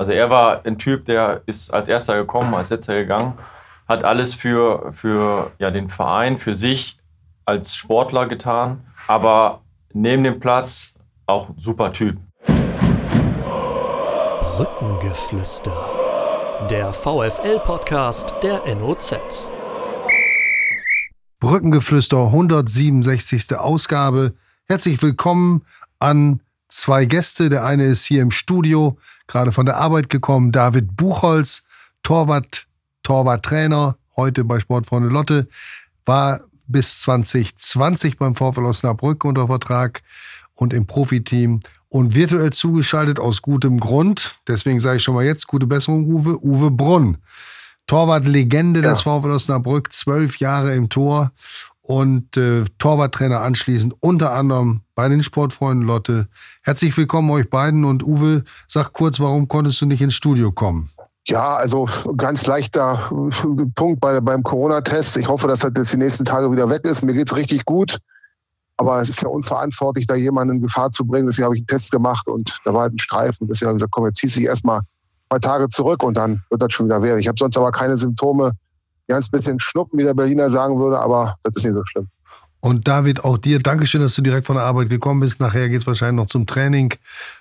Also er war ein Typ, der ist als erster gekommen, als letzter gegangen, hat alles für, für ja, den Verein, für sich als Sportler getan, aber neben dem Platz auch ein super Typ. Brückengeflüster. Der VFL-Podcast der NOZ. Brückengeflüster 167. Ausgabe. Herzlich willkommen an zwei Gäste. Der eine ist hier im Studio, gerade von der Arbeit gekommen, David Buchholz, Torwart, Torwarttrainer, heute bei Sportfreunde Lotte, war bis 2020 beim VfL Osnabrück unter Vertrag und im Profiteam und virtuell zugeschaltet aus gutem Grund. Deswegen sage ich schon mal jetzt gute Besserung, Uwe. Uwe Brunn. Torwart-Legende ja. des VfL Osnabrück, zwölf Jahre im Tor und äh, Torwarttrainer anschließend, unter anderem bei den Sportfreunden Lotte. Herzlich willkommen euch beiden und Uwe, sag kurz, warum konntest du nicht ins Studio kommen? Ja, also ganz leichter Punkt bei, beim Corona-Test. Ich hoffe, dass das jetzt die nächsten Tage wieder weg ist. Mir geht es richtig gut. Aber es ist ja unverantwortlich, da jemanden in Gefahr zu bringen. Deswegen habe ich einen Test gemacht und da war halt ein Streifen. Deswegen habe ich gesagt, komm, jetzt ziehst du dich erstmal zwei Tage zurück und dann wird das schon wieder werden. Ich habe sonst aber keine Symptome. Ganz bisschen Schnuppen, wie der Berliner sagen würde, aber das ist nicht so schlimm. Und David, auch dir, Dankeschön, dass du direkt von der Arbeit gekommen bist. Nachher geht es wahrscheinlich noch zum Training.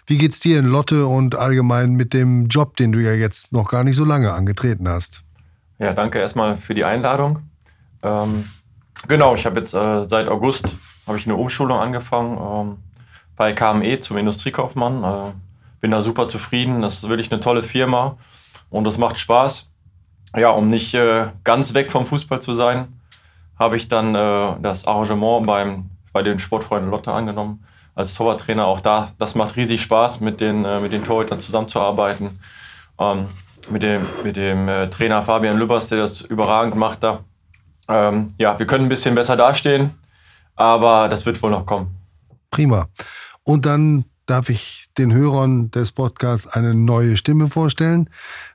Wie geht's dir in Lotte und allgemein mit dem Job, den du ja jetzt noch gar nicht so lange angetreten hast? Ja, danke erstmal für die Einladung. Ähm, genau, ich habe jetzt äh, seit August habe ich eine Umschulung angefangen ähm, bei KME zum Industriekaufmann. Äh, bin da super zufrieden. Das ist wirklich eine tolle Firma und das macht Spaß. Ja, um nicht äh, ganz weg vom Fußball zu sein, habe ich dann äh, das Arrangement beim, bei den Sportfreunden Lotte angenommen als Torwarttrainer. Auch da, das macht riesig Spaß, mit den, äh, mit den Torhütern zusammenzuarbeiten. Ähm, mit dem, mit dem äh, Trainer Fabian Lübbers, der das überragend macht da. Ähm, ja, wir können ein bisschen besser dastehen aber das wird wohl noch kommen. Prima. Und dann darf ich den Hörern des Podcasts eine neue Stimme vorstellen.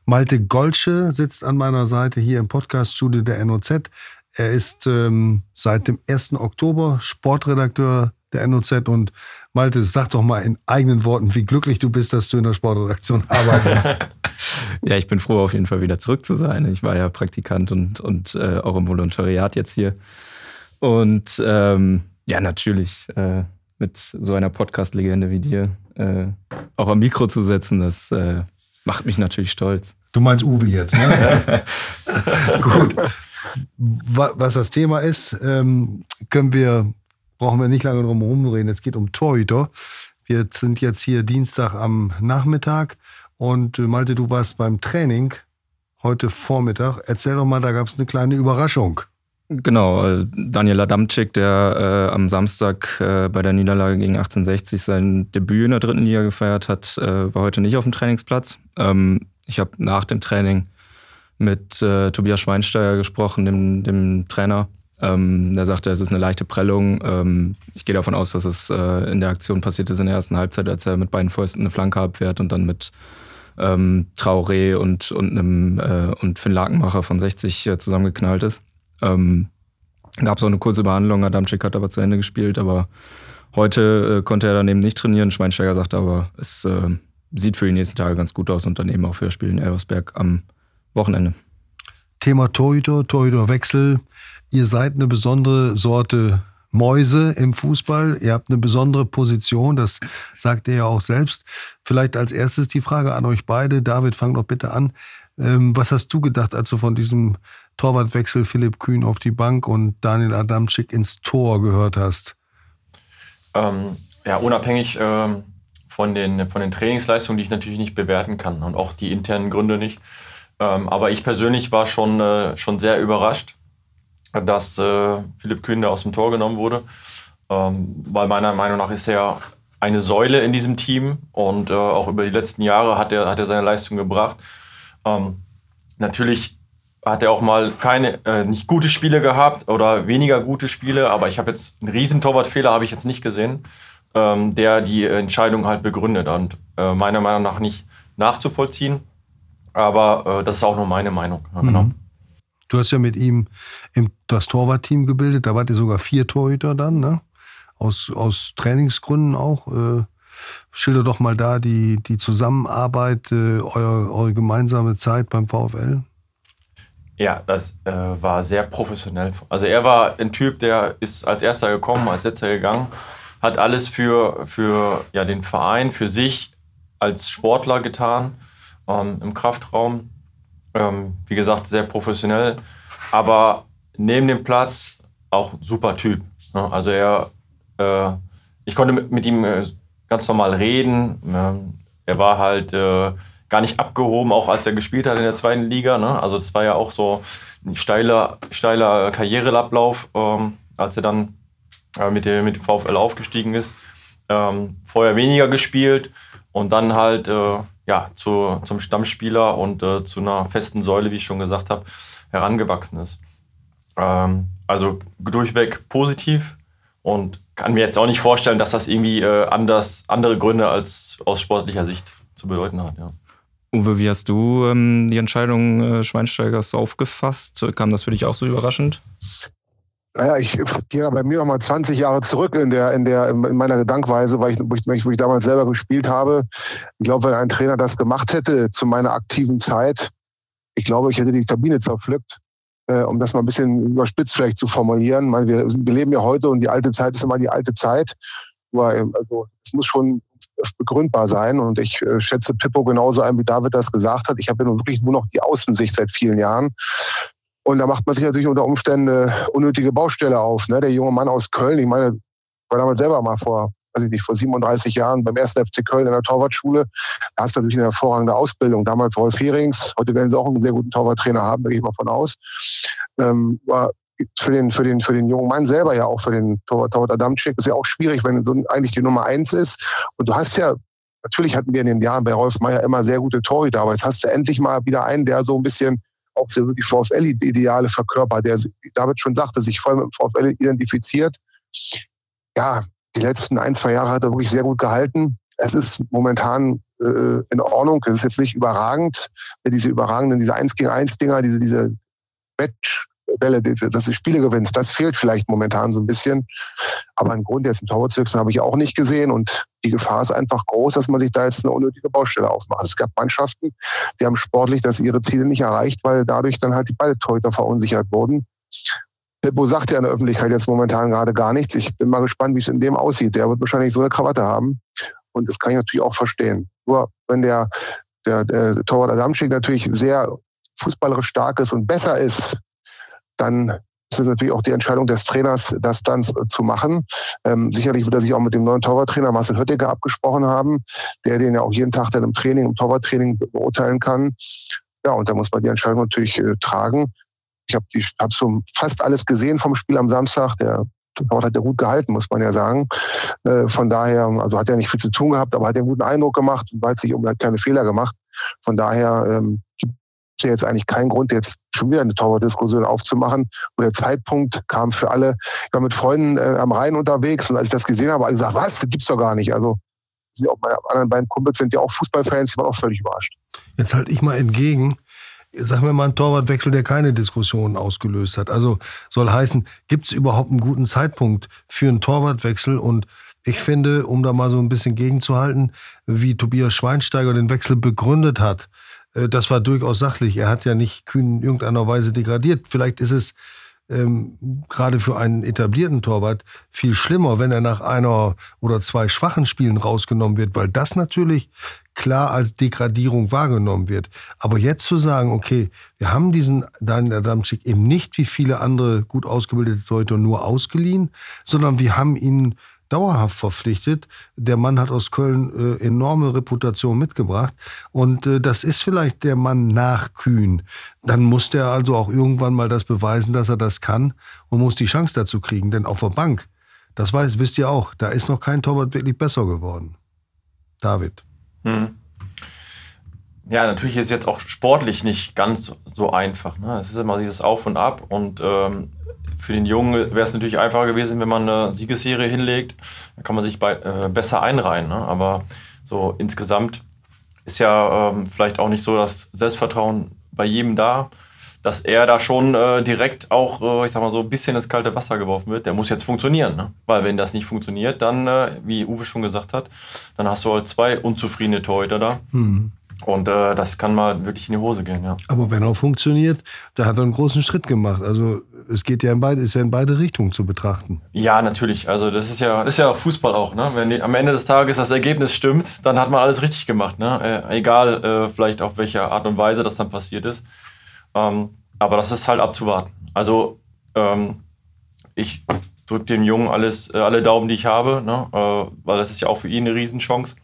Malte Golsche sitzt an meiner Seite hier im Podcaststudio der NOZ. Er ist ähm, seit dem 1. Oktober Sportredakteur der NOZ und Malte, sag doch mal in eigenen Worten, wie glücklich du bist, dass du in der Sportredaktion arbeitest. ja, ich bin froh, auf jeden Fall wieder zurück zu sein. Ich war ja Praktikant und, und äh, auch im Volontariat jetzt hier und ähm, ja, natürlich äh, mit so einer Podcast-Legende wie dir äh, auch am Mikro zu setzen, das äh, macht mich natürlich stolz. Du meinst Uwe jetzt, ne? Gut. Was das Thema ist, ähm, können wir, brauchen wir nicht lange drum herum reden. Es geht um Torhüter. Wir sind jetzt hier Dienstag am Nachmittag und äh, Malte, du warst beim Training heute Vormittag. Erzähl doch mal, da gab es eine kleine Überraschung. Genau, äh, Daniel Adamczyk, der äh, am Samstag äh, bei der Niederlage gegen 1860 sein Debüt in der dritten Liga gefeiert hat, äh, war heute nicht auf dem Trainingsplatz. Ähm, ich habe nach dem Training mit äh, Tobias Schweinsteiger gesprochen, dem, dem Trainer. Ähm, der sagte, es ist eine leichte Prellung. Ähm, ich gehe davon aus, dass es äh, in der Aktion passiert ist in der ersten Halbzeit, als er mit beiden Fäusten eine Flanke abwehrt und dann mit ähm, Traoré und, und, einem, und Finn Lakenmacher von 60 zusammengeknallt ist. Ähm, Gab es auch eine kurze Behandlung, Adamczyk hat aber zu Ende gespielt, aber heute äh, konnte er daneben nicht trainieren. Schweinsteiger sagte aber, es äh, sieht für die nächsten Tage ganz gut aus und daneben auch für das Spiel in Elversberg am Wochenende. Thema Torhüter, Torhüterwechsel. Ihr seid eine besondere Sorte Mäuse im Fußball. Ihr habt eine besondere Position, das sagt ihr ja auch selbst. Vielleicht als erstes die Frage an euch beide. David, fang doch bitte an. Ähm, was hast du gedacht, als du von diesem Torwartwechsel Philipp Kühn auf die Bank und Daniel Adamczyk ins Tor gehört hast? Ähm, ja, unabhängig ähm, von, den, von den Trainingsleistungen, die ich natürlich nicht bewerten kann und auch die internen Gründe nicht. Ähm, aber ich persönlich war schon, äh, schon sehr überrascht, dass äh, Philipp Kühn da aus dem Tor genommen wurde. Ähm, weil meiner Meinung nach ist er eine Säule in diesem Team und äh, auch über die letzten Jahre hat er, hat er seine Leistung gebracht. Ähm, natürlich hat er auch mal keine äh, nicht gute Spiele gehabt oder weniger gute Spiele, aber ich habe jetzt einen riesen Torwartfehler habe ich jetzt nicht gesehen, ähm, der die Entscheidung halt begründet und äh, meiner Meinung nach nicht nachzuvollziehen. Aber äh, das ist auch nur meine Meinung. Ja, genau. Mhm. Du hast ja mit ihm im, das Torwartteam gebildet, da wart ihr sogar vier Torhüter dann, ne? Aus, aus Trainingsgründen auch. Äh, Schilder doch mal da die, die Zusammenarbeit, äh, euer, eure gemeinsame Zeit beim VfL. Ja, das äh, war sehr professionell. Also er war ein Typ, der ist als erster gekommen, als letzter gegangen, hat alles für, für ja, den Verein, für sich als Sportler getan ähm, im Kraftraum. Ähm, wie gesagt, sehr professionell, aber neben dem Platz auch super Typ. Ne? Also er, äh, ich konnte mit, mit ihm äh, ganz normal reden. Ne? Er war halt äh, gar nicht abgehoben, auch als er gespielt hat in der zweiten Liga. Ne? Also das war ja auch so ein steiler, steiler Karriereablauf, ähm, als er dann äh, mit, dem, mit dem VfL aufgestiegen ist. Ähm, vorher weniger gespielt und dann halt äh, ja, zu, zum Stammspieler und äh, zu einer festen Säule, wie ich schon gesagt habe, herangewachsen ist. Ähm, also durchweg positiv und kann mir jetzt auch nicht vorstellen, dass das irgendwie äh, anders, andere Gründe als aus sportlicher Sicht zu bedeuten hat. Ja. Uwe, wie hast du ähm, die Entscheidung äh, Schweinsteigers aufgefasst? Kam das für dich auch so überraschend? Naja, ich gehe bei mir noch mal 20 Jahre zurück in der, in der, in meiner Gedankweise, weil ich, wo, ich, wo ich damals selber gespielt habe. Ich glaube, wenn ein Trainer das gemacht hätte zu meiner aktiven Zeit, ich glaube, ich hätte die Kabine zerpflückt, äh, um das mal ein bisschen überspitzt vielleicht zu formulieren. Meine, wir, wir leben ja heute und die alte Zeit ist immer die alte Zeit. Ähm, also, es muss schon begründbar sein. Und ich äh, schätze Pippo genauso ein, wie David das gesagt hat. Ich habe ja nun wirklich nur noch die Außensicht seit vielen Jahren. Und da macht man sich natürlich unter Umständen unnötige Baustelle auf. Ne? Der junge Mann aus Köln, ich meine, war damals selber mal vor, weiß ich nicht, vor 37 Jahren beim ersten FC Köln in der Torwartschule. Da hast du natürlich eine hervorragende Ausbildung. Damals Wolf Herings, heute werden sie auch einen sehr guten Torwarttrainer haben, da gehe ich mal von aus. Ähm, war für den, für, den, für den jungen Mann selber ja auch für den Torwart, Torwart Adamczyk ist ja auch schwierig, wenn so eigentlich die Nummer eins ist. Und du hast ja, natürlich hatten wir in den Jahren bei Rolf Meyer immer sehr gute Torhüter, aber jetzt hast du endlich mal wieder einen, der so ein bisschen auch so die VfL-Ideale verkörpert, der, wie David schon sagte, sich voll mit dem VfL identifiziert. Ja, die letzten ein, zwei Jahre hat er wirklich sehr gut gehalten. Es ist momentan äh, in Ordnung. Es ist jetzt nicht überragend. Diese überragenden, diese 1 gegen 1 Dinger, diese, diese Match, dass du Spiele gewinnst, das fehlt vielleicht momentan so ein bisschen. Aber im Grunde jetzt ein Torwart habe ich auch nicht gesehen und die Gefahr ist einfach groß, dass man sich da jetzt eine unnötige Baustelle aufmacht. Es gab Mannschaften, die haben sportlich das ihre Ziele nicht erreicht, weil dadurch dann halt die Balltorhüter verunsichert wurden. Pippo sagt ja in der Öffentlichkeit jetzt momentan gerade gar nichts. Ich bin mal gespannt, wie es in dem aussieht. Der wird wahrscheinlich so eine Krawatte haben. Und das kann ich natürlich auch verstehen. Nur wenn der, der, der Torwart Adamczyk natürlich sehr fußballerisch stark ist und besser ist dann ist es natürlich auch die Entscheidung des Trainers, das dann zu machen. Ähm, sicherlich wird er sich auch mit dem neuen Torwarttrainer Marcel Höttiger abgesprochen haben, der den ja auch jeden Tag dann im Training, im Torwarttraining beurteilen kann. Ja, und da muss man die Entscheidung natürlich äh, tragen. Ich habe hab so fast alles gesehen vom Spiel am Samstag. Der Torwart hat ja gut gehalten, muss man ja sagen. Äh, von daher, also hat er nicht viel zu tun gehabt, aber hat einen guten Eindruck gemacht und weiß sich um keine Fehler gemacht. Von daher ähm, sehe jetzt eigentlich keinen Grund, jetzt schon wieder eine Torwartdiskussion aufzumachen. Und der Zeitpunkt kam für alle. Ich war mit Freunden äh, am Rhein unterwegs und als ich das gesehen habe, habe ich gesagt, was? Das gibt's doch gar nicht. Also auch meine anderen beiden Kumpels sind ja auch Fußballfans, die waren auch völlig überrascht. Jetzt halte ich mal entgegen. Sagen wir mal einen Torwartwechsel, der keine Diskussion ausgelöst hat. Also soll heißen, gibt es überhaupt einen guten Zeitpunkt für einen Torwartwechsel? Und ich finde, um da mal so ein bisschen gegenzuhalten, wie Tobias Schweinsteiger den Wechsel begründet hat, äh, das war durchaus sachlich. Er hat ja nicht Kühn in irgendeiner Weise degradiert. Vielleicht ist es ähm, gerade für einen etablierten Torwart viel schlimmer, wenn er nach einer oder zwei schwachen Spielen rausgenommen wird, weil das natürlich klar als Degradierung wahrgenommen wird. Aber jetzt zu sagen, okay, wir haben diesen Daniel Adamczyk eben nicht wie viele andere gut ausgebildete Torhüter nur ausgeliehen, sondern wir haben ihn dauerhaft verpflichtet. Der Mann hat aus Köln äh, enorme Reputation mitgebracht und äh, das ist vielleicht der Mann nach Kühn. Dann muss der also auch irgendwann mal das beweisen, dass er das kann und muss die Chance dazu kriegen. Denn auf der Bank, das weiß, wisst ihr auch, da ist noch kein Torwart wirklich besser geworden. David. Hm. Ja, natürlich ist es jetzt auch sportlich nicht ganz so einfach. Ne? Es ist immer dieses Auf und Ab und ähm, für den Jungen wäre es natürlich einfacher gewesen, wenn man eine Siegesserie hinlegt. Da kann man sich bei, äh, besser einreihen. Ne? Aber so insgesamt ist ja ähm, vielleicht auch nicht so das Selbstvertrauen bei jedem da. dass er da schon äh, direkt auch, äh, ich sag mal so, ein bisschen ins kalte Wasser geworfen wird. Der muss jetzt funktionieren, ne? weil wenn das nicht funktioniert, dann, äh, wie Uwe schon gesagt hat, dann hast du halt zwei unzufriedene Torhüter da. Mhm. Und äh, das kann mal wirklich in die Hose gehen, ja. Aber wenn er funktioniert, da hat er einen großen Schritt gemacht. Also es geht ja in beide, ist ja in beide Richtungen zu betrachten. Ja, natürlich. Also das ist ja, das ist ja Fußball auch. Ne? Wenn die, am Ende des Tages das Ergebnis stimmt, dann hat man alles richtig gemacht. Ne? Äh, egal äh, vielleicht auf welche Art und Weise das dann passiert ist. Ähm, aber das ist halt abzuwarten. Also ähm, ich drücke dem Jungen alles, äh, alle Daumen, die ich habe, ne? Äh, weil das ist ja auch für ihn eine Riesenchance.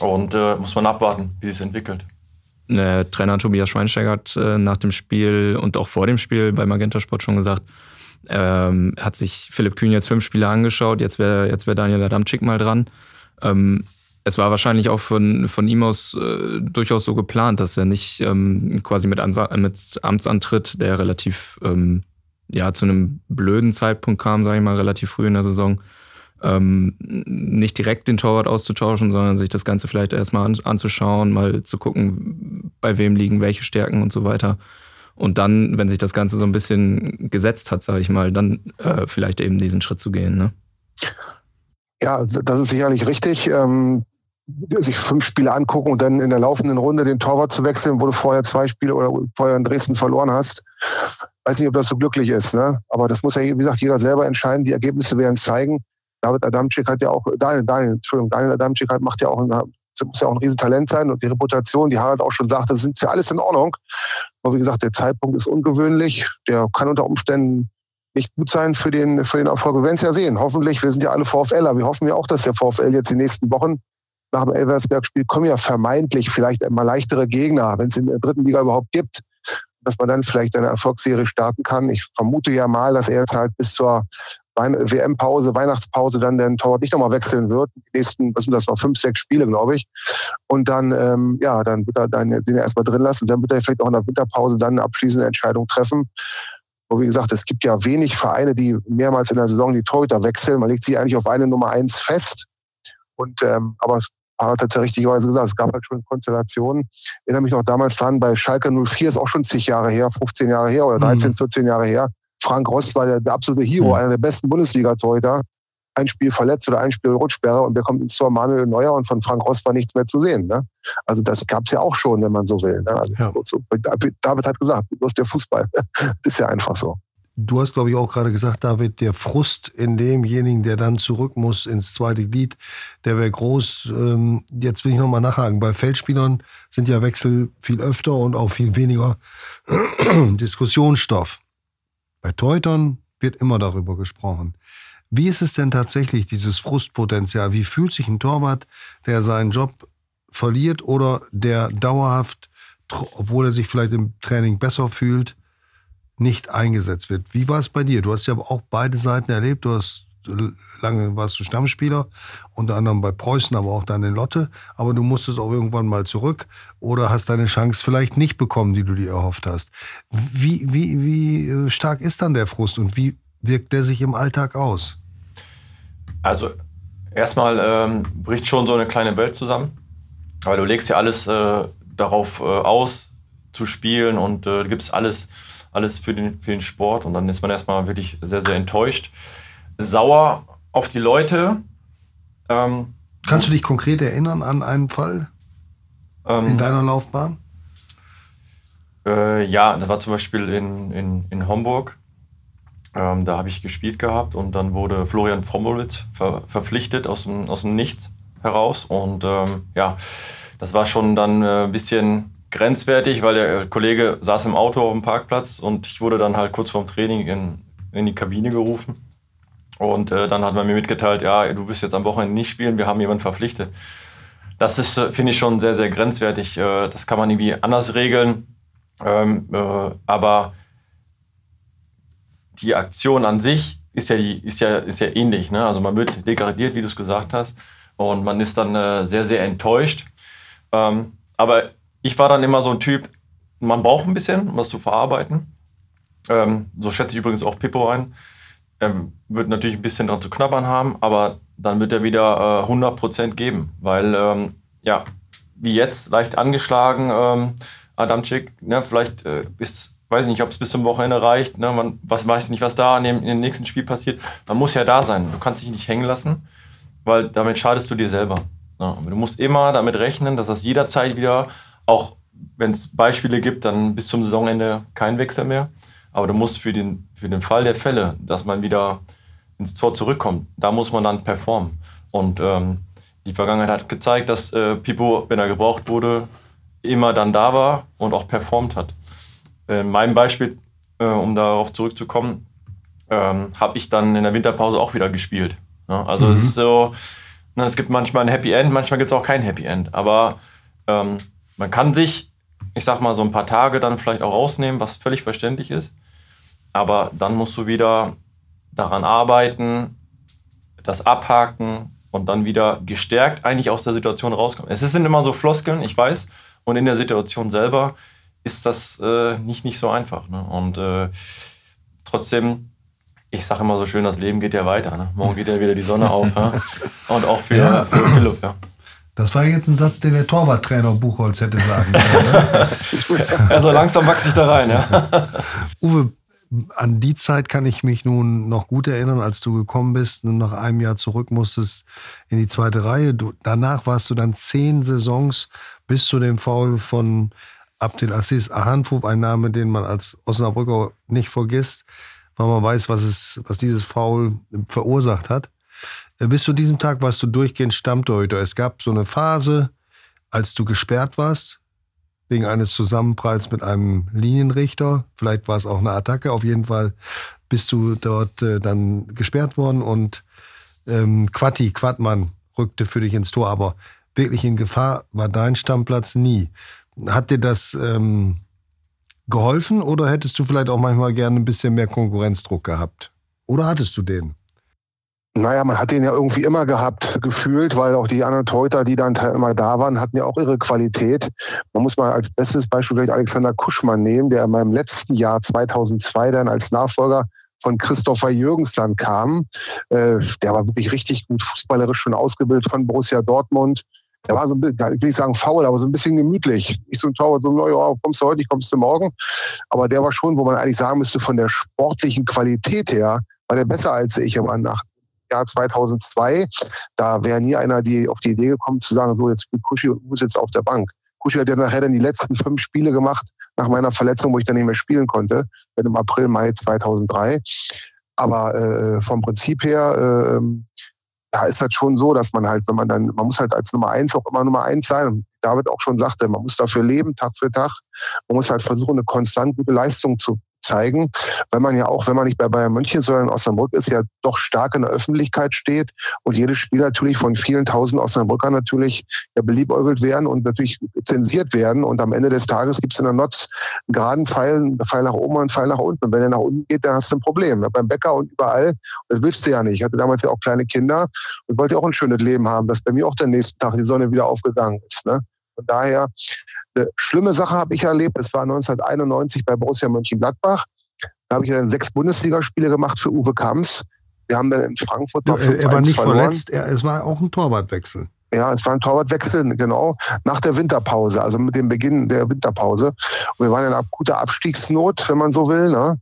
Und äh, muss man abwarten, wie sich entwickelt. Der Trainer Tobias Schweinsteiger hat äh, nach dem Spiel und auch vor dem Spiel bei Magenta Sport schon gesagt, ähm, hat sich Philipp Kühn jetzt fünf Spiele angeschaut, jetzt wäre jetzt wär Daniel Adamczyk mal dran. Ähm, es war wahrscheinlich auch von, von ihm aus äh, durchaus so geplant, dass er nicht ähm, quasi mit, Ansa mit Amtsantritt, der relativ ähm, ja, zu einem blöden Zeitpunkt kam, sage ich mal, relativ früh in der Saison, ähm, nicht direkt den Torwart auszutauschen, sondern sich das Ganze vielleicht erstmal an, anzuschauen, mal zu gucken, bei wem liegen welche Stärken und so weiter. Und dann, wenn sich das Ganze so ein bisschen gesetzt hat, sage ich mal, dann äh, vielleicht eben diesen Schritt zu gehen. Ne? Ja, das ist sicherlich richtig. Ähm, sich fünf Spiele angucken und dann in der laufenden Runde den Torwart zu wechseln, wo du vorher zwei Spiele oder vorher in Dresden verloren hast. Weiß nicht, ob das so glücklich ist. Ne? Aber das muss ja, wie gesagt, jeder selber entscheiden. Die Ergebnisse werden zeigen. David Adamczyk hat ja auch, Daniel, Daniel, Entschuldigung, Daniel Adamczyk hat, macht ja auch, ein, muss ja auch ein Riesentalent sein und die Reputation, die Harald auch schon sagte, sind ja alles in Ordnung. Aber wie gesagt, der Zeitpunkt ist ungewöhnlich. Der kann unter Umständen nicht gut sein für den, für den Erfolg. Wir werden es ja sehen. Hoffentlich, wir sind ja alle VfLer. Wir hoffen ja auch, dass der VfL jetzt die nächsten Wochen nach dem Elversberg-Spiel kommen ja vermeintlich vielleicht einmal leichtere Gegner, wenn es in der dritten Liga überhaupt gibt, dass man dann vielleicht eine Erfolgsserie starten kann. Ich vermute ja mal, dass er jetzt halt bis zur WM-Pause, Weihnachtspause dann den Torwart nicht nochmal wechseln wird. Die nächsten, was sind das noch, fünf, sechs Spiele, glaube ich. Und dann, ähm, ja, dann wird er dann den erstmal drin lassen. Dann wird er vielleicht auch in der Winterpause dann eine abschließende Entscheidung treffen. Aber wie gesagt, es gibt ja wenig Vereine, die mehrmals in der Saison die Torhüter wechseln. Man legt sie eigentlich auf eine Nummer eins fest. Und ähm, aber Harald hat es ja richtigerweise gesagt, es gab halt schon Konstellationen. Ich erinnere mich noch damals dran, bei Schalke 04 ist auch schon zig Jahre her, 15 Jahre her oder 13, 14 mhm. Jahre her. Frank Rost war der, der absolute Hero, mhm. einer der besten Bundesliga-Torhüter. Ein Spiel verletzt oder ein Spiel Rutschsperre und der kommt ins Tor Manuel Neuer und von Frank Rost war nichts mehr zu sehen. Ne? Also das gab es ja auch schon, wenn man so will. Ne? Also ja. so, David hat gesagt, du hast der Fußball. das ist ja einfach so. Du hast, glaube ich, auch gerade gesagt, David, der Frust in demjenigen, der dann zurück muss ins zweite Glied, der wäre groß. Ähm, jetzt will ich nochmal nachhaken. Bei Feldspielern sind ja Wechsel viel öfter und auch viel weniger Diskussionsstoff. Bei Teutern wird immer darüber gesprochen. Wie ist es denn tatsächlich, dieses Frustpotenzial? Wie fühlt sich ein Torwart, der seinen Job verliert oder der dauerhaft, obwohl er sich vielleicht im Training besser fühlt, nicht eingesetzt wird. Wie war es bei dir? Du hast ja auch beide Seiten erlebt. Du hast lange warst du Stammspieler, unter anderem bei Preußen, aber auch dann in Lotte. Aber du musstest auch irgendwann mal zurück oder hast deine Chance vielleicht nicht bekommen, die du dir erhofft hast. Wie, wie, wie äh, stark ist dann der Frust und wie wirkt der sich im Alltag aus? Also erstmal ähm, bricht schon so eine kleine Welt zusammen, weil du legst ja alles äh, darauf äh, aus, zu spielen und äh, gibst alles alles für den, für den Sport. Und dann ist man erstmal wirklich sehr, sehr enttäuscht. Sauer auf die Leute. Ähm, Kannst du dich konkret erinnern an einen Fall ähm, in deiner Laufbahn? Äh, ja, das war zum Beispiel in, in, in Homburg. Ähm, da habe ich gespielt gehabt und dann wurde Florian Frombolitz ver verpflichtet aus dem, aus dem Nichts heraus. Und ähm, ja, das war schon dann äh, ein bisschen grenzwertig, weil der Kollege saß im Auto auf dem Parkplatz und ich wurde dann halt kurz vorm Training in, in die Kabine gerufen. Und äh, dann hat man mir mitgeteilt, ja, du wirst jetzt am Wochenende nicht spielen, wir haben jemanden verpflichtet. Das ist, äh, finde ich, schon sehr, sehr grenzwertig. Äh, das kann man irgendwie anders regeln. Ähm, äh, aber die Aktion an sich ist ja, ist ja, ist ja ähnlich. Ne? Also man wird degradiert, wie du es gesagt hast. Und man ist dann äh, sehr, sehr enttäuscht. Ähm, aber ich war dann immer so ein Typ, man braucht ein bisschen, um was zu verarbeiten. Ähm, so schätze ich übrigens auch Pippo ein. Er wird natürlich ein bisschen dran zu knabbern haben, aber dann wird er wieder äh, 100% geben, weil, ähm, ja, wie jetzt, leicht angeschlagen, ähm, Adamczyk, ne, vielleicht äh, ist weiß nicht, ob es bis zum Wochenende reicht. Ne? Man was, weiß nicht, was da in dem, in dem nächsten Spiel passiert. Man muss ja da sein. Du kannst dich nicht hängen lassen, weil damit schadest du dir selber. Ne? Du musst immer damit rechnen, dass das jederzeit wieder, auch wenn es Beispiele gibt, dann bis zum Saisonende kein Wechsel mehr. Aber du musst für den, für den Fall der Fälle, dass man wieder ins Tor zurückkommt, da muss man dann performen. Und ähm, die Vergangenheit hat gezeigt, dass äh, Pipo, wenn er gebraucht wurde, immer dann da war und auch performt hat. In äh, meinem Beispiel, äh, um darauf zurückzukommen, ähm, habe ich dann in der Winterpause auch wieder gespielt. Ja, also mhm. es ist so, ne, es gibt manchmal ein Happy End, manchmal gibt es auch kein Happy End. Aber ähm, man kann sich, ich sag mal, so ein paar Tage dann vielleicht auch rausnehmen, was völlig verständlich ist. Aber dann musst du wieder daran arbeiten, das abhaken und dann wieder gestärkt eigentlich aus der Situation rauskommen. Es sind immer so Floskeln, ich weiß, und in der Situation selber ist das äh, nicht, nicht so einfach. Ne? Und äh, trotzdem, ich sage immer so schön, das Leben geht ja weiter. Ne? Morgen geht ja wieder die Sonne auf. ja? Und auch für, ja. für Philipp. Ja. Das war jetzt ein Satz, den der Torwarttrainer Buchholz hätte sagen können. Ne? also langsam wachse ich da rein. Ja. Uwe, an die Zeit kann ich mich nun noch gut erinnern, als du gekommen bist und nach einem Jahr zurück musstest in die zweite Reihe. Du, danach warst du dann zehn Saisons bis zu dem Foul von Abdelaziz Ahanfuf, ein Name, den man als Osnabrücker nicht vergisst, weil man weiß, was, es, was dieses Foul verursacht hat. Äh, bis zu diesem Tag warst du durchgehend Stammtorhüter. Es gab so eine Phase, als du gesperrt warst, wegen eines Zusammenpralls mit einem Linienrichter. Vielleicht war es auch eine Attacke. Auf jeden Fall bist du dort äh, dann gesperrt worden und ähm, Quatti, Quattmann, rückte für dich ins Tor. Aber wirklich in Gefahr war dein Stammplatz nie. Hat dir das ähm, geholfen oder hättest du vielleicht auch manchmal gerne ein bisschen mehr Konkurrenzdruck gehabt? Oder hattest du den? Naja, man hat den ja irgendwie immer gehabt, gefühlt, weil auch die anderen Teuter, die dann immer da waren, hatten ja auch ihre Qualität. Man muss mal als bestes Beispiel vielleicht Alexander Kuschmann nehmen, der in meinem letzten Jahr 2002 dann als Nachfolger von Christopher Jürgens dann kam. Äh, der war wirklich richtig gut fußballerisch schon ausgebildet von Borussia Dortmund. Der war so ein bisschen, ich will nicht sagen faul, aber so ein bisschen gemütlich. Nicht so ein Torwart, so, naja, kommst du heute, ich kommst du morgen. Aber der war schon, wo man eigentlich sagen müsste, von der sportlichen Qualität her, war der besser als ich. Aber nach Jahr 2002, da wäre nie einer die auf die Idee gekommen zu sagen, so jetzt spielt Kuschi und muss jetzt auf der Bank. Kuschi hat ja nachher dann die letzten fünf Spiele gemacht nach meiner Verletzung, wo ich dann nicht mehr spielen konnte, im April, Mai 2003. Aber äh, vom Prinzip her äh, da ist das schon so, dass man halt, wenn man dann, man muss halt als Nummer eins auch immer Nummer eins sein. David auch schon sagte, man muss dafür leben, Tag für Tag. Man muss halt versuchen, eine konstant gute Leistung zu zeigen, weil man ja auch, wenn man nicht bei Bayern München, sondern in Osnabrück ist, ja doch stark in der Öffentlichkeit steht und jedes Spiel natürlich von vielen tausend Osnabrückern natürlich ja beliebäugelt werden und natürlich zensiert werden und am Ende des Tages gibt es in der Notz einen geraden Pfeil, einen Pfeil nach oben und einen Pfeil nach unten und wenn er nach unten geht, dann hast du ein Problem. Ja, beim Bäcker und überall, das willst du ja nicht. Ich hatte damals ja auch kleine Kinder und wollte auch ein schönes Leben haben, dass bei mir auch der nächste Tag die Sonne wieder aufgegangen ist. Ne? Von daher, eine schlimme Sache habe ich erlebt. Es war 1991 bei Borussia Mönchengladbach. Da habe ich dann sechs Bundesligaspiele gemacht für Uwe Kamps. Wir haben dann in Frankfurt ja, Er war nicht verloren. verletzt, er, es war auch ein Torwartwechsel. Ja, es war ein Torwartwechsel, genau, nach der Winterpause, also mit dem Beginn der Winterpause. Und wir waren in einer akuter Abstiegsnot, wenn man so will. Ne?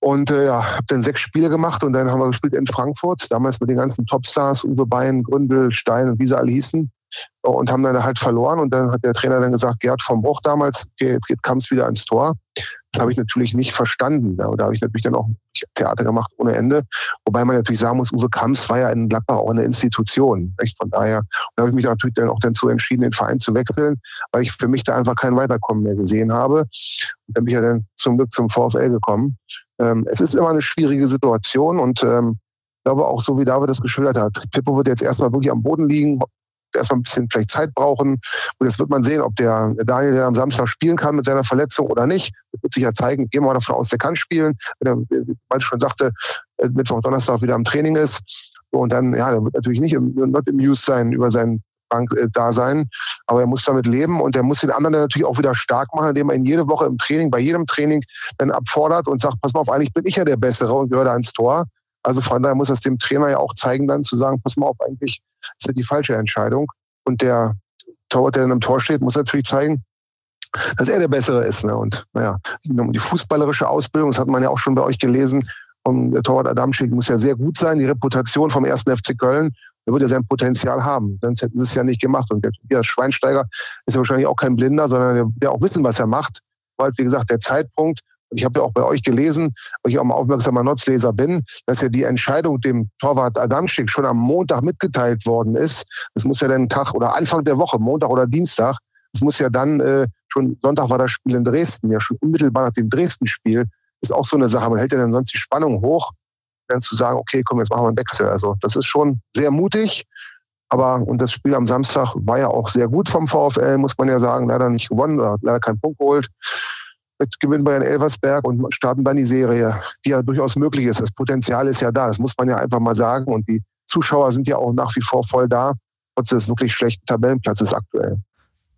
Und äh, ja, habe dann sechs Spiele gemacht und dann haben wir gespielt in Frankfurt, damals mit den ganzen Topstars, Uwe Bein, Gründel, Stein und wie sie alle hießen und haben dann halt verloren. Und dann hat der Trainer dann gesagt, Gerd vom Bruch damals, okay, jetzt geht Kamps wieder ans Tor. Das habe ich natürlich nicht verstanden. Da, da habe ich natürlich dann auch Theater gemacht ohne Ende. Wobei man natürlich sagen muss, Uwe Kamps war ja in Gladbach auch eine Institution. Echt? Von daher habe ich mich natürlich dann auch dazu entschieden, den Verein zu wechseln, weil ich für mich da einfach kein Weiterkommen mehr gesehen habe. Und dann bin ich ja dann zum Glück zum VfL gekommen. Ähm, es ist immer eine schwierige Situation und ähm, ich glaube auch so, wie David das geschildert hat. Pippo wird jetzt erstmal wirklich am Boden liegen, erstmal ein bisschen vielleicht Zeit brauchen. Und jetzt wird man sehen, ob der, Daniel der am Samstag spielen kann mit seiner Verletzung oder nicht. Das wird sich ja zeigen. Gehen wir mal davon aus, der kann spielen. Wenn er, wie ich schon sagte, äh, Mittwoch, Donnerstag wieder am Training ist. Und dann, ja, der wird natürlich nicht im, not amused sein über sein Bankdasein, äh, aber er muss damit leben und er muss den anderen natürlich auch wieder stark machen, indem er ihn jede Woche im Training, bei jedem Training dann abfordert und sagt, pass mal auf, eigentlich bin ich ja der Bessere und gehöre da ins Tor. Also von daher muss das dem Trainer ja auch zeigen, dann zu sagen, pass mal auf, eigentlich ist ja die falsche Entscheidung. Und der Torwart, der dann im Tor steht, muss natürlich zeigen, dass er der Bessere ist. Ne? Und naja, die fußballerische Ausbildung, das hat man ja auch schon bei euch gelesen, und der Torwart Adamczyk muss ja sehr gut sein. Die Reputation vom ersten FC Köln, der wird ja sein Potenzial haben. Sonst hätten sie es ja nicht gemacht. Und der Schweinsteiger ist ja wahrscheinlich auch kein Blinder, sondern der will auch wissen, was er macht. Weil, wie gesagt, der Zeitpunkt, ich habe ja auch bei euch gelesen, weil ich auch mal aufmerksamer Notzleser bin, dass ja die Entscheidung dem Torwart Adamczyk schon am Montag mitgeteilt worden ist. Das muss ja dann Tag oder Anfang der Woche, Montag oder Dienstag, das muss ja dann äh, schon, Sonntag war das Spiel in Dresden, ja schon unmittelbar nach dem Dresden-Spiel, ist auch so eine Sache. Man hält ja dann sonst die Spannung hoch, dann zu sagen, okay, komm, jetzt machen wir einen Wechsel. Also das ist schon sehr mutig. Aber, und das Spiel am Samstag war ja auch sehr gut vom VfL, muss man ja sagen. Leider nicht gewonnen oder leider keinen Punkt geholt. Mit Gewinn bei Elversberg und starten dann die Serie, die ja durchaus möglich ist. Das Potenzial ist ja da, das muss man ja einfach mal sagen. Und die Zuschauer sind ja auch nach wie vor voll da, trotz des wirklich schlechten Tabellenplatzes aktuell.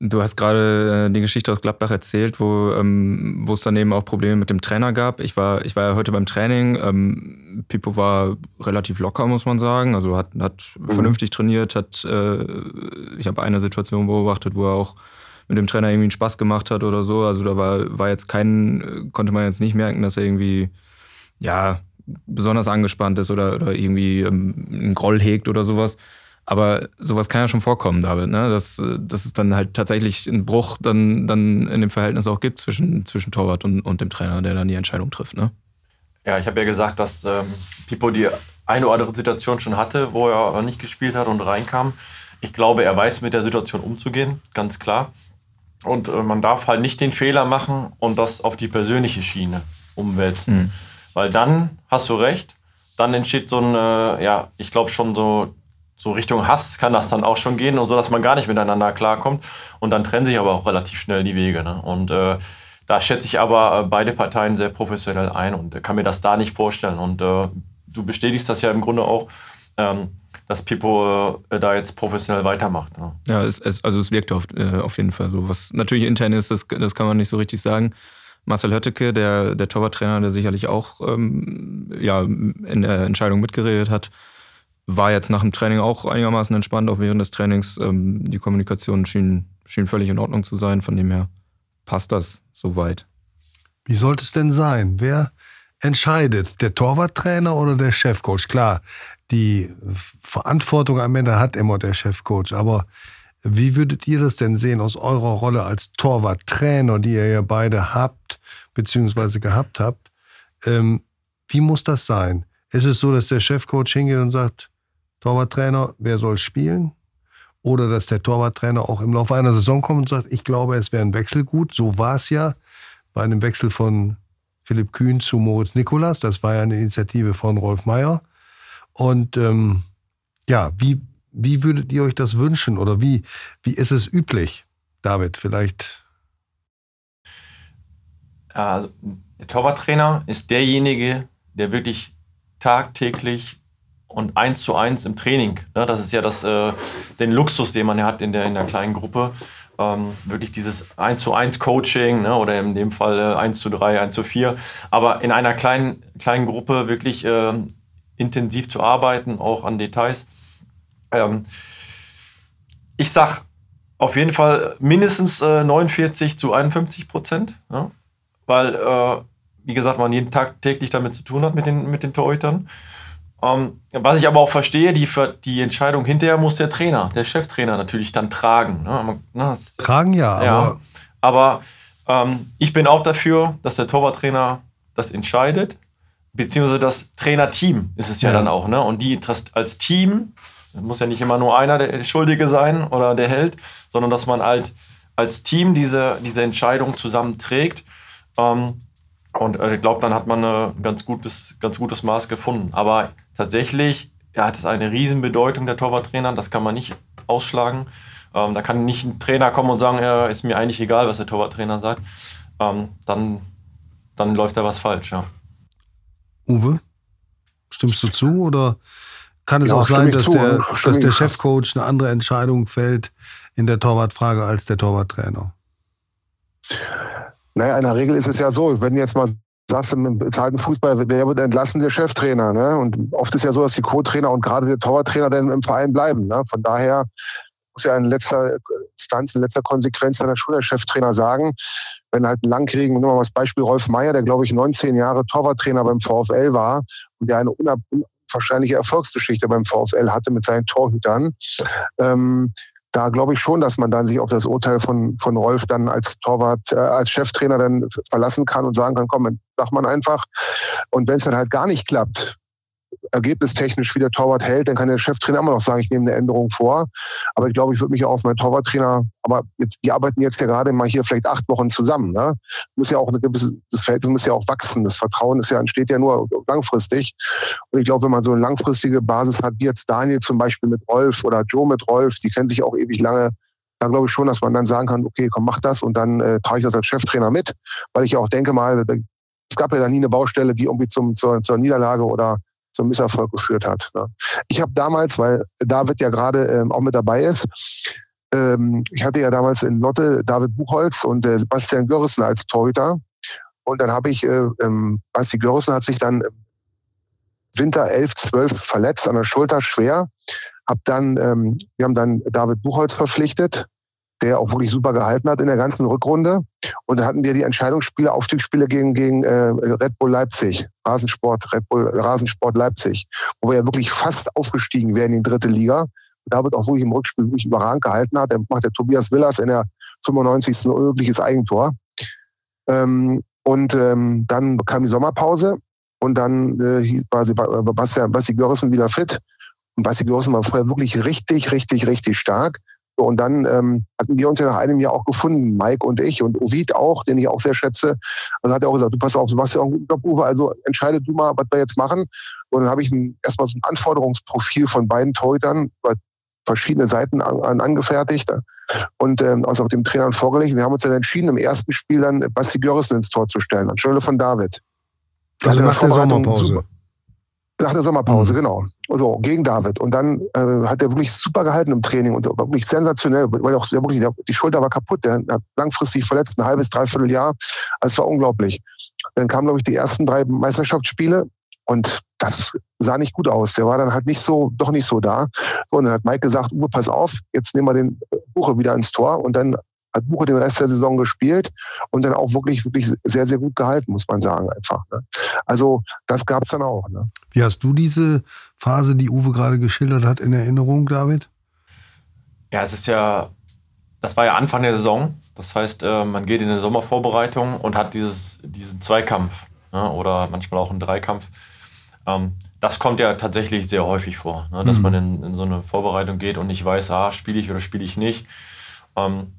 Du hast gerade äh, die Geschichte aus Gladbach erzählt, wo, ähm, wo es dann eben auch Probleme mit dem Trainer gab. Ich war, ich war ja heute beim Training. Ähm, Pipo war relativ locker, muss man sagen. Also hat, hat mhm. vernünftig trainiert, hat, äh, ich habe eine Situation beobachtet, wo er auch mit dem Trainer irgendwie einen Spaß gemacht hat oder so. Also da war, war jetzt kein, konnte man jetzt nicht merken, dass er irgendwie, ja, besonders angespannt ist oder, oder irgendwie ähm, einen Groll hegt oder sowas. Aber sowas kann ja schon vorkommen, David, ne? dass, dass es dann halt tatsächlich einen Bruch dann, dann in dem Verhältnis auch gibt zwischen, zwischen Torwart und, und dem Trainer, der dann die Entscheidung trifft. Ne? Ja, ich habe ja gesagt, dass ähm, Pipo die eine oder andere Situation schon hatte, wo er nicht gespielt hat und reinkam. Ich glaube, er weiß mit der Situation umzugehen, ganz klar. Und äh, man darf halt nicht den Fehler machen und das auf die persönliche Schiene umwälzen. Mhm. Weil dann hast du recht, dann entsteht so ein, äh, ja, ich glaube schon so so Richtung Hass kann das dann auch schon gehen und so, dass man gar nicht miteinander klarkommt. Und dann trennen sich aber auch relativ schnell die Wege. Ne? Und äh, da schätze ich aber äh, beide Parteien sehr professionell ein und äh, kann mir das da nicht vorstellen. Und äh, du bestätigst das ja im Grunde auch, ähm, dass Pippo äh, da jetzt professionell weitermacht. Ne? Ja, es, es, also es wirkt auf, äh, auf jeden Fall so. Was natürlich intern ist, das, das kann man nicht so richtig sagen. Marcel Hötteke, der, der Torwarttrainer, der sicherlich auch ähm, ja, in der Entscheidung mitgeredet hat, war jetzt nach dem Training auch einigermaßen entspannt, auch während des Trainings. Ähm, die Kommunikation schien, schien völlig in Ordnung zu sein. Von dem her passt das soweit. Wie sollte es denn sein? Wer entscheidet? Der Torwarttrainer oder der Chefcoach? Klar, die Verantwortung am Ende hat immer der Chefcoach. Aber wie würdet ihr das denn sehen aus eurer Rolle als Torwarttrainer, die ihr ja beide habt, beziehungsweise gehabt habt? Ähm, wie muss das sein? Ist es so, dass der Chefcoach hingeht und sagt, Torwarttrainer, wer soll spielen? Oder dass der Torwarttrainer auch im Laufe einer Saison kommt und sagt, ich glaube, es wäre ein Wechsel gut. So war es ja bei einem Wechsel von Philipp Kühn zu Moritz Nikolas. Das war ja eine Initiative von Rolf Meyer. Und ähm, ja, wie, wie würdet ihr euch das wünschen oder wie, wie ist es üblich? David, vielleicht. Also, der Torwarttrainer ist derjenige, der wirklich tagtäglich und eins zu eins im Training. Ne? Das ist ja das, äh, den Luxus, den man hat in der, in der kleinen Gruppe. Ähm, wirklich dieses 1 zu 1 Coaching ne? oder in dem Fall äh, 1 zu 3, 1 zu 4. Aber in einer kleinen, kleinen Gruppe wirklich äh, intensiv zu arbeiten, auch an Details. Ähm, ich sag auf jeden Fall mindestens äh, 49 zu 51 Prozent, ja? weil, äh, wie gesagt, man jeden Tag täglich damit zu tun hat mit den, mit den Torhütern. Ähm, was ich aber auch verstehe, die, die Entscheidung hinterher muss der Trainer, der Cheftrainer natürlich dann tragen. Ne? Das, tragen ja, ja aber, ähm, ich bin auch dafür, dass der Torwarttrainer das entscheidet, beziehungsweise das Trainerteam ist es ja, ja. dann auch. Ne? Und die als Team, muss ja nicht immer nur einer der Schuldige sein oder der Held, sondern dass man halt als Team diese, diese Entscheidung zusammenträgt. Ähm, und äh, ich glaube, dann hat man ein ganz gutes, ganz gutes Maß gefunden. Aber tatsächlich ja, hat es eine Riesenbedeutung, der Torwarttrainer. Das kann man nicht ausschlagen. Ähm, da kann nicht ein Trainer kommen und sagen, ja, ist mir eigentlich egal, was der Torwarttrainer sagt. Ähm, dann, dann läuft da was falsch, ja. Uwe, stimmst du zu oder kann es ja, auch sein, dass der, dass der Chefcoach eine andere Entscheidung fällt in der Torwartfrage als der Torwarttrainer? Naja, in der Regel ist es ja so, wenn jetzt mal sagst im bezahlten Fußball, wer wird entlassen? Der Cheftrainer. Ne? Und oft ist ja so, dass die Co-Trainer und gerade der Torwarttrainer dann im Verein bleiben. Ne? Von daher muss ja in letzter Instanz, in letzter Konsequenz dann schon der Cheftrainer sagen, wenn halt ein Langkriegen, nehmen wir mal das Beispiel Rolf Meyer, der glaube ich 19 Jahre Torwarttrainer beim VfL war und der eine unwahrscheinliche Erfolgsgeschichte beim VfL hatte mit seinen Torhütern. Ähm, da glaube ich schon, dass man dann sich auf das Urteil von, von Rolf dann als Torwart, äh, als Cheftrainer dann verlassen kann und sagen kann, komm, sag man einfach. Und wenn es dann halt gar nicht klappt, ergebnistechnisch wie der Torwart hält, dann kann der Cheftrainer immer noch sagen, ich nehme eine Änderung vor. Aber ich glaube, ich würde mich auch auf meinen Torwarttrainer, aber jetzt, die arbeiten jetzt ja gerade mal hier vielleicht acht Wochen zusammen. Ne? Muss ja auch eine gewisse, das Verhältnis muss ja auch wachsen. Das Vertrauen ist ja, entsteht ja nur langfristig. Und ich glaube, wenn man so eine langfristige Basis hat, wie jetzt Daniel zum Beispiel mit Rolf oder Joe mit Rolf, die kennen sich auch ewig lange, dann glaube ich schon, dass man dann sagen kann, okay, komm, mach das und dann äh, trage ich das als Cheftrainer mit, weil ich ja auch denke mal, es gab ja da nie eine Baustelle, die irgendwie zum, zur, zur Niederlage oder zum Misserfolg geführt hat. Ne? Ich habe damals, weil David ja gerade ähm, auch mit dabei ist, ähm, ich hatte ja damals in Lotte David Buchholz und äh, Sebastian Görrissen als Torhüter. Und dann habe ich, äh, ähm, Basti Görrissen hat sich dann Winter 11, 12 verletzt an der Schulter, schwer. Hab dann, ähm, wir haben dann David Buchholz verpflichtet der auch wirklich super gehalten hat in der ganzen Rückrunde. Und da hatten wir die Entscheidungsspiele, Aufstiegsspiele gegen, gegen äh, Red Bull Leipzig, Rasensport, Red Bull, Rasensport Leipzig, wo wir ja wirklich fast aufgestiegen wären in die dritte Liga. Und da wird auch wirklich im Rückspiel wirklich überragend gehalten hat. Dann macht der Tobias Villas in der 95. ein unglückliches Eigentor. Ähm, und ähm, dann kam die Sommerpause und dann äh, war Sebastian, Basti Görrissen wieder fit. Und Basti Görrissen war vorher wirklich richtig, richtig, richtig stark. Und dann ähm, hatten wir uns ja nach einem Jahr auch gefunden, Mike und ich und Ovid auch, den ich auch sehr schätze. Also hat er auch gesagt, du pass auf, du machst ja auch einen guten Job, Uwe, also entscheide du mal, was wir jetzt machen. Und dann habe ich ein, erstmal so ein Anforderungsprofil von beiden Torhütern über verschiedene Seiten an, an angefertigt und ähm, also auch dem Trainern vorgelegt. Wir haben uns dann entschieden, im ersten Spiel dann Basti Görrissen ins Tor zu stellen, anstelle von David. Also nach der Sommerpause. Super, nach der Sommerpause, mhm. genau. So, gegen David. Und dann äh, hat er wirklich super gehalten im Training und wirklich sensationell, weil auch der, wirklich, der, die Schulter war kaputt. Der hat langfristig verletzt, ein halbes, dreiviertel Jahr. Also es war unglaublich. Dann kamen, glaube ich, die ersten drei Meisterschaftsspiele und das sah nicht gut aus. Der war dann halt nicht so, doch nicht so da. So, und dann hat Mike gesagt, Uwe, pass auf, jetzt nehmen wir den Buche wieder ins Tor. Und dann hat Buche den Rest der Saison gespielt und dann auch wirklich, wirklich sehr, sehr gut gehalten, muss man sagen, einfach. Ne? Also das gab es dann auch. Ne? Wie hast du diese Phase, die Uwe gerade geschildert hat, in Erinnerung, David? Ja, es ist ja, das war ja Anfang der Saison. Das heißt, äh, man geht in eine Sommervorbereitung und hat dieses, diesen Zweikampf ne? oder manchmal auch einen Dreikampf. Ähm, das kommt ja tatsächlich sehr häufig vor, ne? dass mhm. man in, in, so eine Vorbereitung geht und nicht weiß, ah, spiele ich oder spiele ich nicht. Ähm,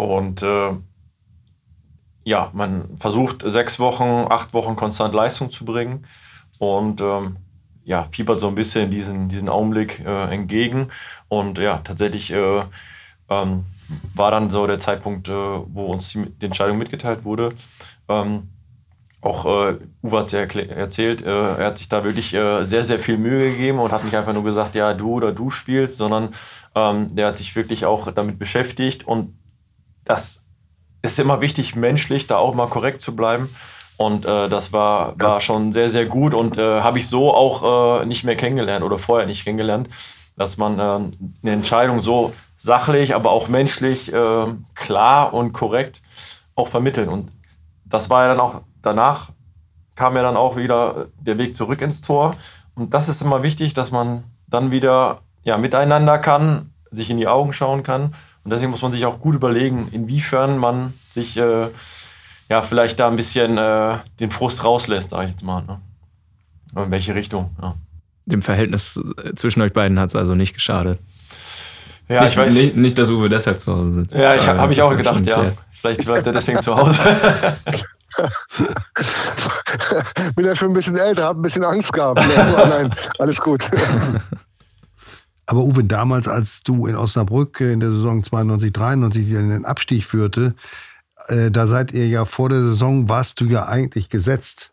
und äh, ja, man versucht sechs Wochen, acht Wochen konstant Leistung zu bringen und ähm, ja, fiebert so ein bisschen diesen, diesen Augenblick äh, entgegen. Und ja, tatsächlich äh, ähm, war dann so der Zeitpunkt, äh, wo uns die, die, Entscheidung mitgeteilt wurde. Ähm, auch äh, Uwe hat es ja erzählt, äh, er hat sich da wirklich äh, sehr, sehr viel Mühe gegeben und hat nicht einfach nur gesagt, ja, du oder du spielst, sondern ähm, der hat sich wirklich auch damit beschäftigt und das ist immer wichtig, menschlich da auch mal korrekt zu bleiben. Und äh, das war, war schon sehr, sehr gut und äh, habe ich so auch äh, nicht mehr kennengelernt oder vorher nicht kennengelernt, dass man äh, eine Entscheidung so sachlich, aber auch menschlich äh, klar und korrekt auch vermitteln. Und das war ja dann auch danach, kam ja dann auch wieder der Weg zurück ins Tor. Und das ist immer wichtig, dass man dann wieder ja, miteinander kann, sich in die Augen schauen kann und deswegen muss man sich auch gut überlegen, inwiefern man sich äh, ja vielleicht da ein bisschen äh, den Frust rauslässt, sage ich jetzt mal. Ne? In welche Richtung. Ja. Dem Verhältnis äh, zwischen euch beiden hat es also nicht geschadet. Ja, nicht, ich weiß. Nicht, nicht, dass Uwe deshalb zu Hause sitzt. Ja, ich habe hab ich auch gedacht, ja. ja. Vielleicht bleibt er deswegen zu Hause. Bin ja schon ein bisschen älter, habe ein bisschen Angst gehabt. Nein, alles gut. Aber Uwe, damals, als du in Osnabrück in der Saison 92, 93 den Abstieg führte, äh, da seid ihr ja vor der Saison, warst du ja eigentlich gesetzt.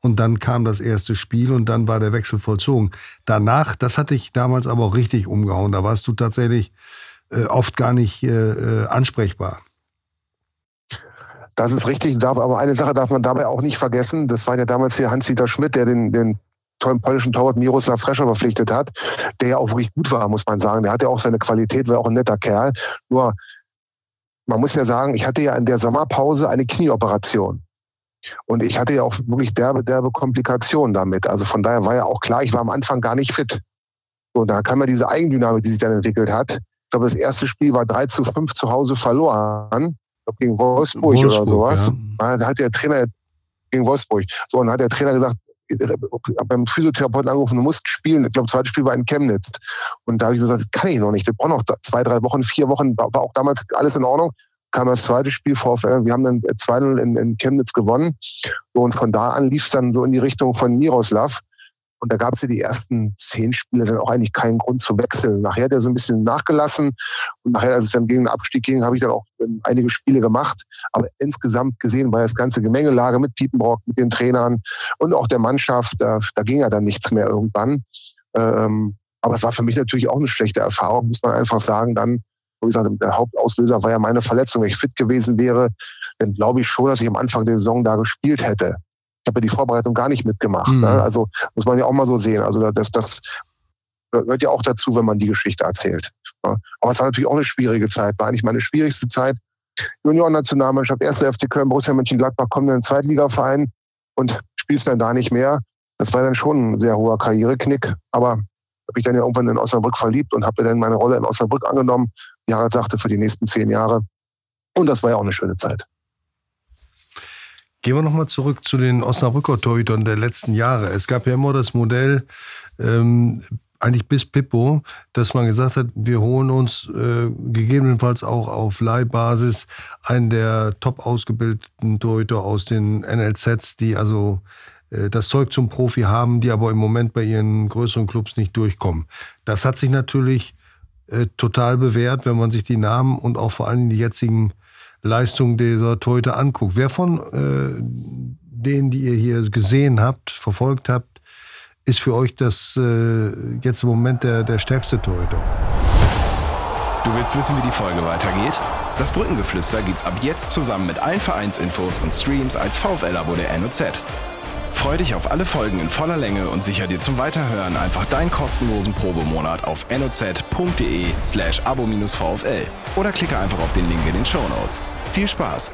Und dann kam das erste Spiel und dann war der Wechsel vollzogen. Danach, das hatte ich damals aber auch richtig umgehauen. Da warst du tatsächlich äh, oft gar nicht äh, äh ansprechbar. Das ist richtig, aber eine Sache darf man dabei auch nicht vergessen. Das war ja damals hier Hans-Dieter Schmidt, der den, den polnischen Torwart Miroslav Frescher verpflichtet hat, der ja auch wirklich gut war, muss man sagen. Der hatte ja auch seine Qualität, war auch ein netter Kerl. Nur, man muss ja sagen, ich hatte ja in der Sommerpause eine Knieoperation. Und ich hatte ja auch wirklich derbe, derbe Komplikationen damit. Also von daher war ja auch klar, ich war am Anfang gar nicht fit. Und da kam ja diese Eigendynamik, die sich dann entwickelt hat. Ich glaube, das erste Spiel war 3 zu 5 zu Hause verloren. Gegen Wolfsburg, Wolfsburg oder sowas. Ja. Da hat der Trainer gegen Wolfsburg. So, und dann hat der Trainer gesagt, beim Physiotherapeuten angerufen, du musst spielen. Ich glaube, das zweite Spiel war in Chemnitz. Und da habe ich gesagt, das kann ich noch nicht. Das braucht noch zwei, drei Wochen, vier Wochen. War auch damals alles in Ordnung. Kam das zweite Spiel VfL. Wir haben dann 2-0 in, in Chemnitz gewonnen. Und von da an lief es dann so in die Richtung von Miroslav. Und da gab es ja die ersten zehn Spiele dann auch eigentlich keinen Grund zu wechseln. Nachher hat er so ein bisschen nachgelassen. Und nachher, als es dann gegen den Abstieg ging, habe ich dann auch ähm, einige Spiele gemacht. Aber insgesamt gesehen war das ganze Gemengelage mit Piepenbrock, mit den Trainern und auch der Mannschaft, da, da ging ja dann nichts mehr irgendwann. Ähm, aber es war für mich natürlich auch eine schlechte Erfahrung, muss man einfach sagen. Dann, wie gesagt, der Hauptauslöser war ja meine Verletzung. Wenn ich fit gewesen wäre, dann glaube ich schon, dass ich am Anfang der Saison da gespielt hätte. Ich habe ja die Vorbereitung gar nicht mitgemacht. Mhm. Ne? Also muss man ja auch mal so sehen. Also das, das gehört ja auch dazu, wenn man die Geschichte erzählt. Ne? Aber es war natürlich auch eine schwierige Zeit. War eigentlich meine schwierigste Zeit. Junioren-Nationalmannschaft, erste FC Köln, Borussia Mönchengladbach, kommen in den Zweitligaverein und spielst dann da nicht mehr. Das war dann schon ein sehr hoher Karriereknick. Aber habe ich dann ja irgendwann in Osnabrück verliebt und habe dann meine Rolle in Osnabrück angenommen, wie Harald sagte, für die nächsten zehn Jahre. Und das war ja auch eine schöne Zeit. Gehen wir nochmal zurück zu den Osnabrücker Torhütern der letzten Jahre. Es gab ja immer das Modell, ähm, eigentlich bis Pippo, dass man gesagt hat, wir holen uns äh, gegebenenfalls auch auf Leihbasis einen der top ausgebildeten Torhüter aus den NLZs, die also äh, das Zeug zum Profi haben, die aber im Moment bei ihren größeren Clubs nicht durchkommen. Das hat sich natürlich äh, total bewährt, wenn man sich die Namen und auch vor allem die jetzigen Leistung dieser Torhüter anguckt. Wer von äh, denen, die ihr hier gesehen habt, verfolgt habt, ist für euch das äh, jetzt im Moment der, der stärkste Torhüter? Du willst wissen, wie die Folge weitergeht? Das Brückengeflüster gibt's ab jetzt zusammen mit allen Vereinsinfos und Streams als VfL-Abo der NOZ. Freu dich auf alle Folgen in voller Länge und sicher dir zum Weiterhören einfach deinen kostenlosen Probemonat auf noz.de slash abo-vfl oder klicke einfach auf den Link in den Show Notes. Viel Spaß!